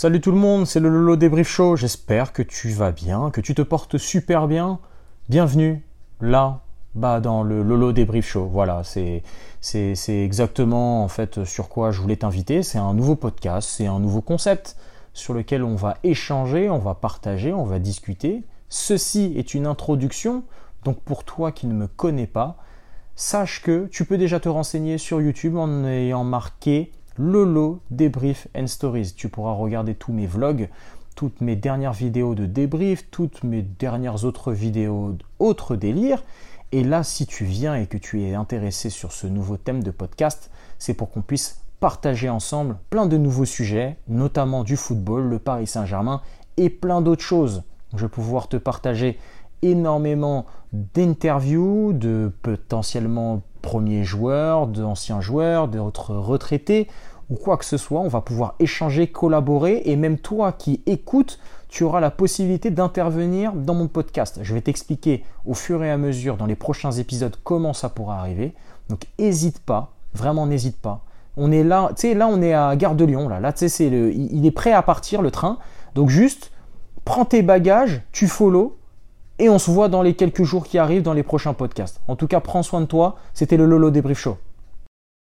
Salut tout le monde, c'est le Lolo Débrief Show. J'espère que tu vas bien, que tu te portes super bien. Bienvenue là, bas dans le Lolo Débrief Show. Voilà, c'est c'est exactement en fait sur quoi je voulais t'inviter. C'est un nouveau podcast, c'est un nouveau concept sur lequel on va échanger, on va partager, on va discuter. Ceci est une introduction. Donc pour toi qui ne me connais pas, sache que tu peux déjà te renseigner sur YouTube en ayant marqué Lolo Débrief and Stories. Tu pourras regarder tous mes vlogs, toutes mes dernières vidéos de débrief, toutes mes dernières autres vidéos autres délires. Et là, si tu viens et que tu es intéressé sur ce nouveau thème de podcast, c'est pour qu'on puisse partager ensemble plein de nouveaux sujets, notamment du football, le Paris Saint-Germain et plein d'autres choses. Je vais pouvoir te partager énormément d'interviews de potentiellement premiers joueurs, d'anciens joueurs, d'autres retraités ou quoi que ce soit. On va pouvoir échanger, collaborer et même toi qui écoutes, tu auras la possibilité d'intervenir dans mon podcast. Je vais t'expliquer au fur et à mesure dans les prochains épisodes comment ça pourra arriver. Donc n'hésite pas, vraiment n'hésite pas. On est là, tu sais, là on est à Gare de Lyon, là, tu sais, il est prêt à partir le train. Donc juste, prends tes bagages, tu follow, et on se voit dans les quelques jours qui arrivent dans les prochains podcasts. En tout cas, prends soin de toi. C'était le Lolo Débrief Show.